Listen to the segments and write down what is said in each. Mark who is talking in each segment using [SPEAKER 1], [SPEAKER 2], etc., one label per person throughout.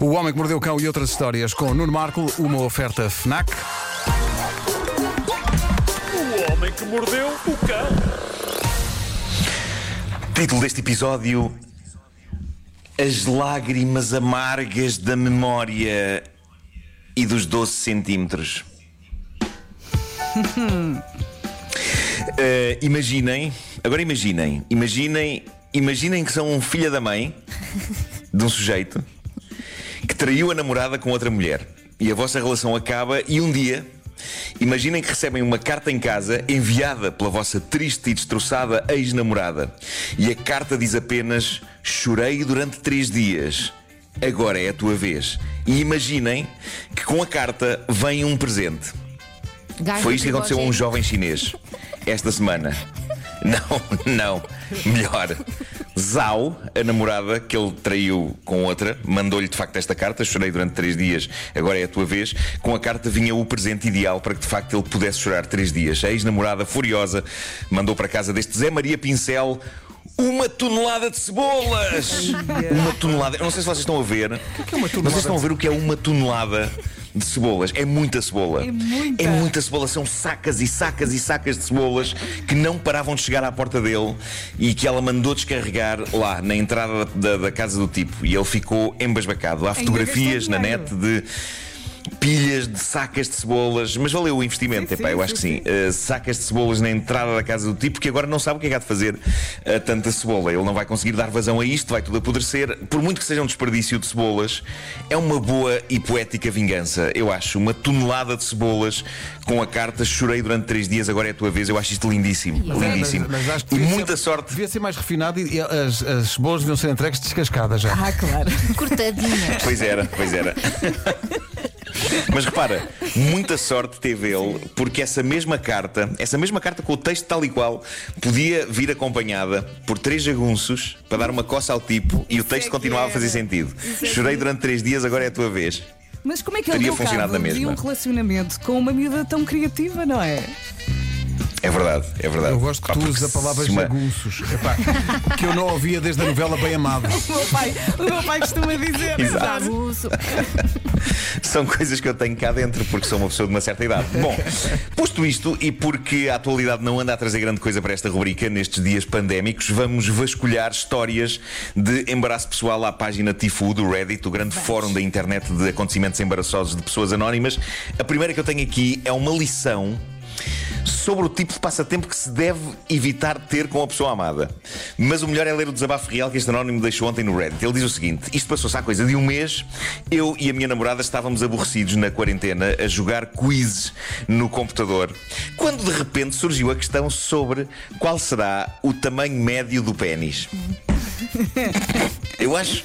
[SPEAKER 1] O Homem que Mordeu o Cão e outras histórias com Nuno Marco, uma oferta FNAC.
[SPEAKER 2] O homem que mordeu o cão.
[SPEAKER 3] Título deste episódio: As lágrimas amargas da memória e dos 12 centímetros. Eh, imaginem, agora imaginem, imaginem, imaginem que são um filho da mãe de um sujeito que traiu a namorada com outra mulher e a vossa relação acaba e um dia Imaginem que recebem uma carta em casa enviada pela vossa triste e destroçada ex-namorada. E a carta diz apenas: Chorei durante três dias. Agora é a tua vez. E imaginem que com a carta vem um presente.
[SPEAKER 4] Gajo
[SPEAKER 3] Foi isto que aconteceu a um jovem chinês esta semana. Não, não. Melhor. Zhao, a namorada que ele traiu com outra, mandou-lhe de facto esta carta. Chorei durante três dias, agora é a tua vez. Com a carta vinha o presente ideal para que de facto ele pudesse chorar três dias. A ex-namorada, furiosa, mandou para casa deste Zé Maria Pincel. Uma tonelada de cebolas! Uma tonelada. Eu não sei se vocês estão a ver. O
[SPEAKER 1] que é uma tonelada
[SPEAKER 3] Vocês estão a ver o que é uma tonelada de cebolas. É muita cebola.
[SPEAKER 4] É muita.
[SPEAKER 3] É muita cebola. São sacas e sacas e sacas de cebolas que não paravam de chegar à porta dele e que ela mandou descarregar lá, na entrada da, da- casa do tipo. E ele ficou embasbacado. Há fotografias na net de pilhas de sacas de cebolas, mas valeu o investimento,
[SPEAKER 4] Sim,
[SPEAKER 3] epá,
[SPEAKER 4] sim,
[SPEAKER 3] eu acho que
[SPEAKER 4] sim,
[SPEAKER 3] sim. Uh, sacas de cebolas na entrada da casa do tipo que agora não sabe o que é que há de fazer a tanta cebola. Ele não vai conseguir dar vazão a isto, vai tudo apodrecer. Por muito que seja um desperdício de cebolas, é uma boa e poética vingança. Eu acho uma tonelada de cebolas com a carta chorei durante três dias, agora é a tua vez. Eu acho isto lindíssimo. lindíssimo.
[SPEAKER 1] Mas, mas acho que
[SPEAKER 3] e
[SPEAKER 1] devia
[SPEAKER 3] muita
[SPEAKER 1] ser-
[SPEAKER 3] sorte.
[SPEAKER 1] Devia ser mais refinado e, e as, as cebolas deviam ser entregues descascadas já.
[SPEAKER 4] Ah, claro.
[SPEAKER 5] Cortadinhas.
[SPEAKER 3] Pois era, pois era. Mas repara, muita sorte teve ele, porque essa mesma carta, essa mesma carta com o texto tal e qual, podia vir acompanhada por três jagunços para dar uma coça ao tipo e o texto
[SPEAKER 4] é
[SPEAKER 3] continuava a fazer sentido.
[SPEAKER 4] É
[SPEAKER 3] Chorei durante três dias, agora é a tua vez.
[SPEAKER 4] Mas como é que ele
[SPEAKER 3] Teria
[SPEAKER 4] deu
[SPEAKER 3] funcionado
[SPEAKER 4] cabo de
[SPEAKER 3] mesma.
[SPEAKER 4] um relacionamento com uma miúda tão criativa, não é?
[SPEAKER 3] É verdade, é verdade.
[SPEAKER 1] Eu gosto que
[SPEAKER 3] Pá,
[SPEAKER 1] tu uses a palavra
[SPEAKER 3] uma-
[SPEAKER 1] jagunços. Epá, que eu não ouvia desde a novela Bem Amado.
[SPEAKER 4] O meu pai, o meu pai costuma dizer.
[SPEAKER 3] Exato.
[SPEAKER 5] Jagunço.
[SPEAKER 3] São coisas que eu tenho cá dentro porque sou uma pessoa de uma certa idade. Bom, posto isto e porque a atualidade não anda a trazer grande coisa para esta rubrica nestes dias pandémicos, vamos vasculhar histórias de embaraço pessoal à página Tifu do Reddit, o grande fórum da internet de acontecimentos embaraçosos de pessoas anónimas. A primeira que eu tenho aqui é uma lição sobre o tipo de passatempo que se deve evitar ter com a pessoa amada. Mas o melhor é ler o desabafo real que este anónimo deixou ontem no Reddit. Ele diz o seguinte: Isto passou-se há coisa de um mês. Eu e a minha namorada estávamos aborrecidos na quarentena a jogar quizzes no computador. Quando de repente surgiu a questão sobre qual será o tamanho médio do pênis. Eu acho.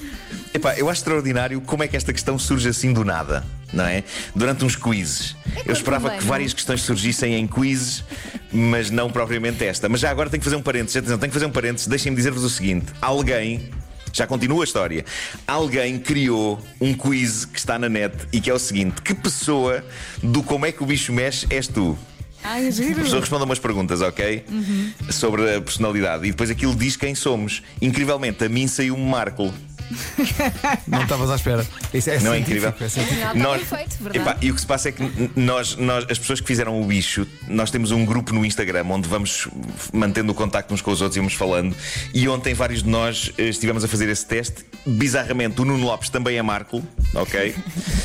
[SPEAKER 3] Epá, eu acho extraordinário como é que esta questão surge assim do nada, não é? Durante uns quizzes. eu esperava que
[SPEAKER 5] não?
[SPEAKER 3] várias questões surgissem em quizzes, mas não propriamente esta. Mas já agora tenho que fazer um parênteses. Atenção, tenho que fazer um parênteses. Deixem-me dizer-vos o seguinte: alguém. Já continua a história. Alguém criou um quiz que está na net e que é o seguinte: que pessoa do como é que o bicho mexe és tu?
[SPEAKER 4] Ai, é
[SPEAKER 3] A
[SPEAKER 4] giro.
[SPEAKER 3] pessoa responde a umas perguntas, ok? Sobre a personalidade. E depois aquilo diz quem somos. Incrivelmente, a mim saiu-me Marco.
[SPEAKER 1] Não estavas à espera. Isso é
[SPEAKER 3] Não é incrível?
[SPEAKER 1] científico.
[SPEAKER 5] Está bem feito, verdade?
[SPEAKER 3] Epá, e o que se passa é que nós, nós, as pessoas que fizeram o bicho, nós temos um grupo no Instagram onde vamos mantendo o contacto uns com os outros e vamos falando. E ontem vários de nós eh, estivemos a fazer esse teste. Bizarramente, o Nuno Lopes também é Marco, ok?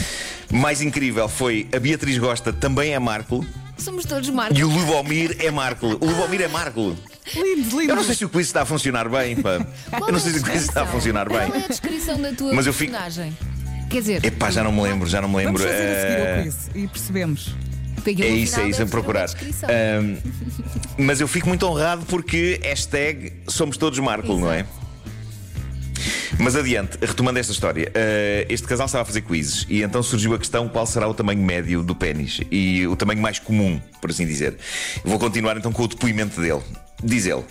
[SPEAKER 3] Mais incrível foi a Beatriz Gosta também é Marco
[SPEAKER 5] Somos todos marcos.
[SPEAKER 3] e o Lubomir é Marco. O Lubomir é Marco.
[SPEAKER 4] Lindo, lindo.
[SPEAKER 3] Eu não sei se o quiz está a funcionar bem, pá.
[SPEAKER 5] Qual
[SPEAKER 3] Eu não
[SPEAKER 5] é
[SPEAKER 3] sei se o quiz está a funcionar
[SPEAKER 5] Qual
[SPEAKER 3] bem.
[SPEAKER 5] é a descrição da tua
[SPEAKER 3] Mas eu fico-
[SPEAKER 5] personagem? Quer dizer,
[SPEAKER 3] Epá, já não me lembro, já não me lembro.
[SPEAKER 4] Vamos fazer a seguir
[SPEAKER 3] Eh,
[SPEAKER 4] o quiz e percebemos.
[SPEAKER 5] porque
[SPEAKER 3] É
[SPEAKER 5] no
[SPEAKER 3] isso, é
[SPEAKER 5] final
[SPEAKER 3] isso, a
[SPEAKER 5] ter
[SPEAKER 3] procurar.
[SPEAKER 5] uma descrição.
[SPEAKER 3] Ahm, mas eu fico muito honrado porque hashtag somos todos Marco, não é? Mas adiante, retomando esta história, eh, este casal estava a fazer quizzes e então surgiu a questão qual será o tamanho médio do pênis e o tamanho mais comum, por assim dizer. Vou continuar então com o depoimento dele. Diz ele: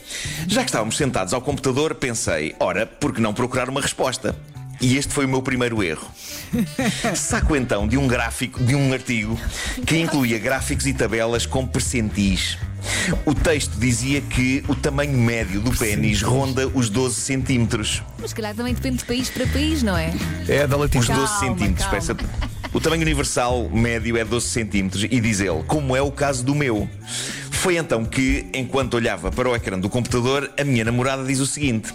[SPEAKER 3] Já que estávamos sentados ao computador, pensei, ora, por que não procurar uma resposta? E este foi o meu primeiro erro. Saco então de um gráfico, de um artigo que incluía gráficos e tabelas com percentis. O texto dizia que o tamanho médio do pênis ronda os 12 centímetros.
[SPEAKER 5] Mas se calhar também depende de país para país, não é?
[SPEAKER 1] É da
[SPEAKER 3] Os
[SPEAKER 1] latinha.
[SPEAKER 3] 12
[SPEAKER 4] Calma,
[SPEAKER 3] centímetros.
[SPEAKER 4] calma.
[SPEAKER 3] peça- O tamanho universal médio é 12 centímetros e diz ele, como é o caso do meu. Foi então que, enquanto olhava para o ecrã do computador, a minha namorada diz o seguinte: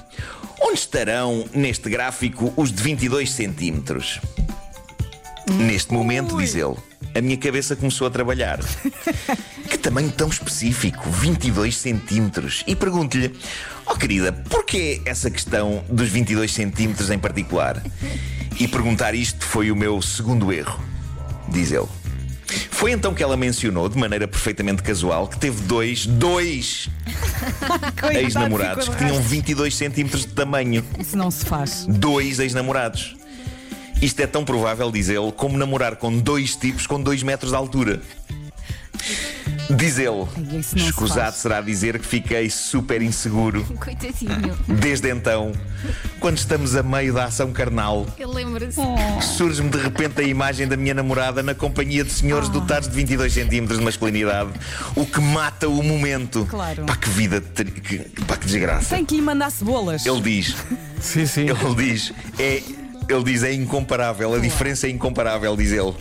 [SPEAKER 3] Onde estarão neste gráfico os de 22 centímetros? Neste momento, diz ele, a minha cabeça começou a trabalhar. Que tamanho tão específico, 22 centímetros. E pergunto-lhe, oh querida, porquê essa questão dos 22 centímetros em particular? E perguntar isto foi o meu segundo erro, diz ele. Foi então que ela mencionou, de maneira perfeitamente casual, que teve dois, dois ex-namorados que tinham
[SPEAKER 4] resto.
[SPEAKER 3] 22 centímetros de tamanho.
[SPEAKER 4] Isso não se faz.
[SPEAKER 3] Dois ex-namorados. Isto é tão provável, diz ele, como namorar com dois tipos com dois metros de altura. Diz ele,
[SPEAKER 4] se
[SPEAKER 3] escusado
[SPEAKER 4] faz.
[SPEAKER 3] será dizer que fiquei super inseguro
[SPEAKER 5] Coitadinho.
[SPEAKER 3] desde então, quando estamos a meio da ação carnal.
[SPEAKER 5] Lembra-se.
[SPEAKER 3] Surge-me de repente a imagem da minha namorada na companhia de senhores
[SPEAKER 4] Ah.
[SPEAKER 3] dotados de 22 centímetros de masculinidade, o que mata o momento.
[SPEAKER 4] Claro.
[SPEAKER 3] Pá, que vida, tri- que, pá, que desgraça.
[SPEAKER 4] Tem que lhe mandar cebolas.
[SPEAKER 3] Ele diz,
[SPEAKER 1] Sim, sim.
[SPEAKER 3] ele diz, é, ele diz, é incomparável, a diferença é incomparável, diz ele.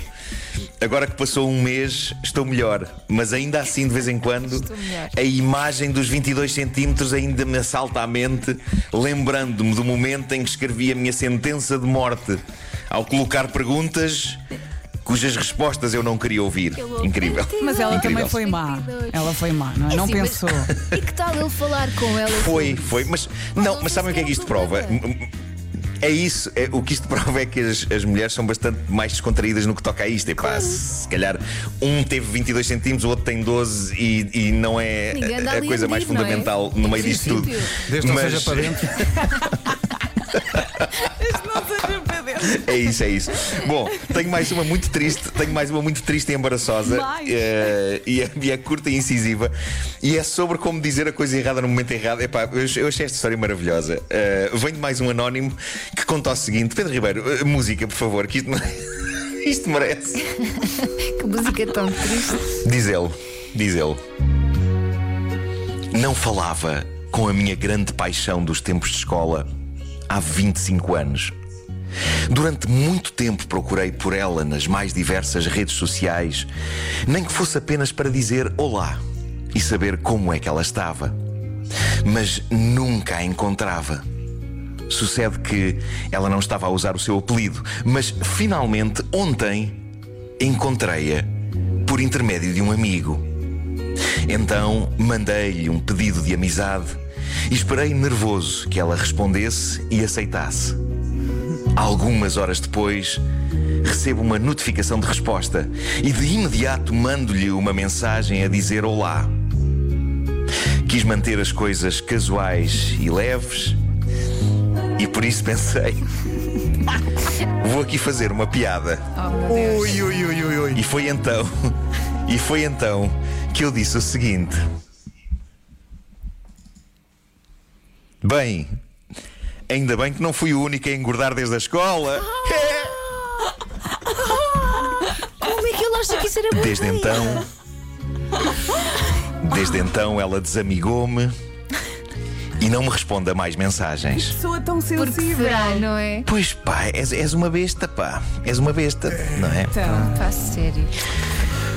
[SPEAKER 3] Agora que passou um mês, estou melhor, mas ainda assim, de vez em quando, a imagem dos 22 centímetros ainda me assalta à mente, lembrando-me do momento em que escrevi a minha sentença de morte, ao colocar perguntas cujas respostas eu não queria ouvir. Incrível.
[SPEAKER 4] Mas ela
[SPEAKER 3] Incrível.
[SPEAKER 4] também foi má.
[SPEAKER 5] 22.
[SPEAKER 4] Ela foi má, não é? Não
[SPEAKER 5] Sim, mas-
[SPEAKER 4] pensou.
[SPEAKER 5] E que tal ele falar com ela?
[SPEAKER 3] Foi, foi, mas
[SPEAKER 5] Mas
[SPEAKER 3] não,
[SPEAKER 5] não
[SPEAKER 3] mas sabem o que é que isto prova? É isso, é, o que isto prova é que as, as mulheres são bastante mais descontraídas no que toca a isto. E pá, se calhar um teve 22 centímetros, o outro tem 12 e, e não é a, a coisa mais
[SPEAKER 5] é?
[SPEAKER 3] fundamental no meio disto tudo.
[SPEAKER 1] Desde
[SPEAKER 3] Mas-.
[SPEAKER 4] Não seja para dentro.
[SPEAKER 3] É isso, é isso. Bom, tenho mais uma muito triste, tenho mais uma muito triste e embaraçosa. Eh, e, é, e é curta e incisiva. E é sobre como dizer a coisa errada no momento errado. Epá, eu, eu achei esta história maravilhosa. Eh, vem de mais um anónimo que conta o seguinte: Pedro Ribeiro, eh, música, por favor, que isto, isto merece.
[SPEAKER 5] Que música tão triste.
[SPEAKER 3] Diz ele, diz ele. Não falava com a minha grande paixão dos tempos de escola há 25 anos. Durante muito tempo procurei por ela nas mais diversas redes sociais, nem que fosse apenas para dizer olá e saber como é que ela estava. Mas nunca a encontrava. Sucede que ela não estava a usar o seu apelido, mas finalmente ontem encontrei-a por intermédio de um amigo. Então mandei-lhe um pedido de amizade e esperei nervoso que ela respondesse e aceitasse. Algumas horas depois, recebo uma notificação de resposta e de imediato mando-lhe uma mensagem a dizer olá. Quis manter as coisas casuais e leves e por isso pensei: vou aqui fazer uma piada.
[SPEAKER 5] Oh,
[SPEAKER 1] ui, ui, ui, ui.
[SPEAKER 3] E foi então, e foi então que eu disse o seguinte: Bem, ainda bem que não fui o único a engordar desde a escola.
[SPEAKER 5] Como é que ele acha que isso era boa
[SPEAKER 3] Desde então, desde então ela desamigou-me e não me responde a mais mensagens.
[SPEAKER 4] Pessoa tão sensível.
[SPEAKER 5] será, não é?
[SPEAKER 3] Pois pá, és, és uma besta, pá. És uma besta, não é?
[SPEAKER 4] Então,
[SPEAKER 5] Pá, sério.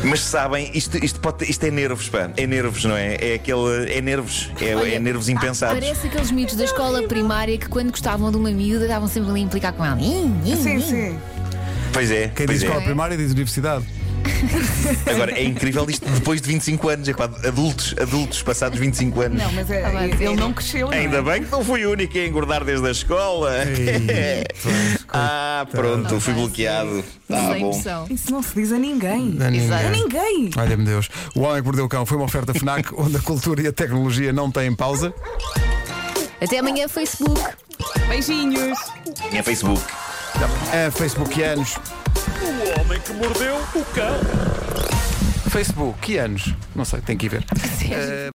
[SPEAKER 3] Mas sabem, isto, isto, pode, isto é nervos, pá. É nervos, não é? É aquele. É nervos. É,
[SPEAKER 5] Olha,
[SPEAKER 3] é nervos impensados.
[SPEAKER 5] Parece aqueles miúdos da escola primária que quando gostavam de uma miúda estavam sempre ali a implicar com ela. Ih, ih,
[SPEAKER 4] sim,
[SPEAKER 5] ih.
[SPEAKER 4] sim.
[SPEAKER 3] Pois é,
[SPEAKER 1] Quem
[SPEAKER 3] pois
[SPEAKER 1] diz
[SPEAKER 3] é.
[SPEAKER 1] escola primária diz universidade.
[SPEAKER 3] Agora, é incrível isto depois de 25 anos. É pá, adultos, adultos passados 25 anos.
[SPEAKER 4] Não, mas é,
[SPEAKER 5] Ah, mas
[SPEAKER 4] ele
[SPEAKER 5] é.
[SPEAKER 4] não cresceu. não é?
[SPEAKER 3] Ainda bem que não fui o único a engordar desde a escola. ah, pronto, fui bloqueado. Tá
[SPEAKER 5] Sem
[SPEAKER 3] bom.
[SPEAKER 5] noção.
[SPEAKER 4] Isso não se diz a ninguém.
[SPEAKER 1] A ninguém.
[SPEAKER 4] A ninguém.
[SPEAKER 1] Olha-me Deus. O Homem que Mordeu o Cão foi uma oferta FNAC onde a cultura e a tecnologia não têm pausa.
[SPEAKER 5] Até amanhã, Facebook.
[SPEAKER 4] Beijinhos.
[SPEAKER 1] É Facebook que anos.
[SPEAKER 2] O homem que mordeu o cão.
[SPEAKER 1] Facebook que anos? Não sei, tem que ir ver.
[SPEAKER 5] Sério.